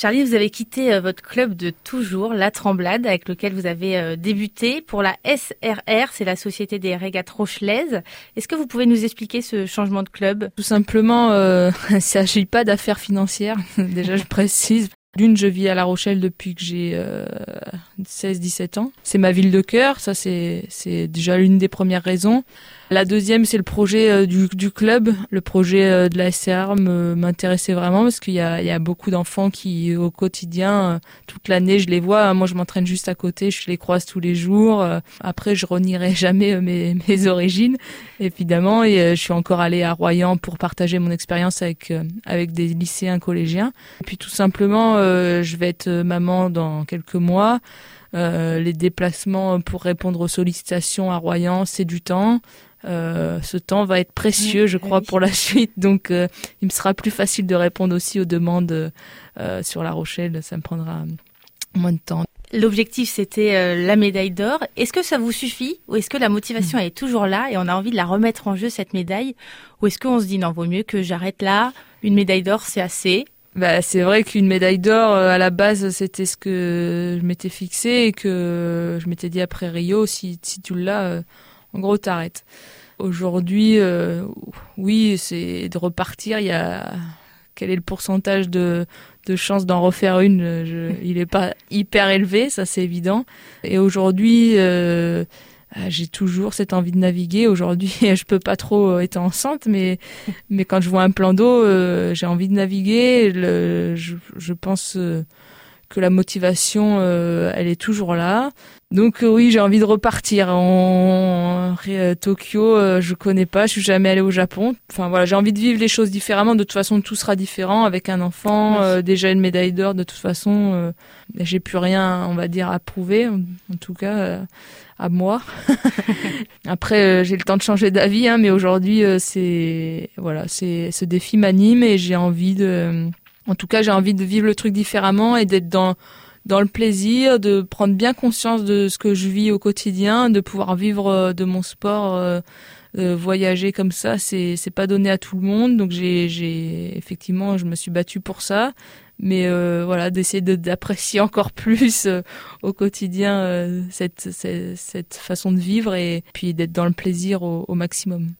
Charlie, vous avez quitté euh, votre club de toujours, La Tremblade, avec lequel vous avez euh, débuté pour la SRR, c'est la Société des régates rochelaises. Est-ce que vous pouvez nous expliquer ce changement de club? Tout simplement, euh, il ne s'agit pas d'affaires financières, déjà je précise. D'une, je vis à La Rochelle depuis que j'ai euh, 16-17 ans. C'est ma ville de cœur, ça c'est déjà l'une des premières raisons. La deuxième, c'est le projet euh, du, club. Le projet euh, de la SCR m'intéressait vraiment parce qu'il y y a beaucoup d'enfants qui, au quotidien, euh, toute l'année, je les vois. Moi, je m'entraîne juste à côté, je les croise tous les jours. Après, je renierai jamais mes, mes origines, évidemment. Et je suis encore allée à Royan pour partager mon expérience avec, avec des lycéens collégiens. Et puis, tout simplement, je vais être maman dans quelques mois. Euh, les déplacements pour répondre aux sollicitations à Royan, c'est du temps. Euh, ce temps va être précieux, je crois, pour la suite. Donc, euh, il me sera plus facile de répondre aussi aux demandes euh, sur La Rochelle. Ça me prendra moins de temps. L'objectif, c'était la médaille d'or. Est-ce que ça vous suffit ou est-ce que la motivation Mm. est toujours là et on a envie de la remettre en jeu, cette médaille? Ou est-ce qu'on se dit, non, vaut mieux que j'arrête là, une médaille d'or, c'est assez bah, c'est vrai qu'une médaille d'or, à la base, c'était ce que je m'étais fixé et que je m'étais dit après Rio, si, si tu l'as, en gros, t'arrêtes. Aujourd'hui, euh, oui, c'est de repartir. Il y a quel est le pourcentage de, de chances d'en refaire une? Je, Il n'est pas hyper élevé, ça c'est évident. Et aujourd'hui, euh, j'ai toujours cette envie de naviguer. Aujourd'hui, je peux pas trop être enceinte, mais mais quand je vois un plan d'eau, euh, j'ai envie de naviguer. Le, je, je pense euh, que la motivation, euh, elle est toujours là. Donc euh, oui, j'ai envie de repartir. En, en Tokyo, euh, je connais pas, je suis jamais allée au Japon. Enfin voilà, j'ai envie de vivre les choses différemment. De toute façon, tout sera différent avec un enfant, euh, déjà une médaille d'or. De toute façon, euh, j'ai plus rien, on va dire, à prouver. En, tout cas, euh, à moi. Après, euh, j'ai le temps de changer d'avis, hein, mais aujourd'hui, euh, c'est voilà, c'est ce défi m'anime et j'ai envie de, en tout cas, j'ai envie de vivre le truc différemment et d'être dans dans le plaisir, de prendre bien conscience de ce que je vis au quotidien, de pouvoir vivre euh, de mon sport, euh, euh, voyager comme ça, c'est c'est pas donné à tout le monde. Donc j'ai j'ai effectivement, je me suis battue pour ça, mais voilà, d'essayer d'apprécier encore plus au quotidien cette, cette façon de vivre et puis d'être dans le plaisir au maximum.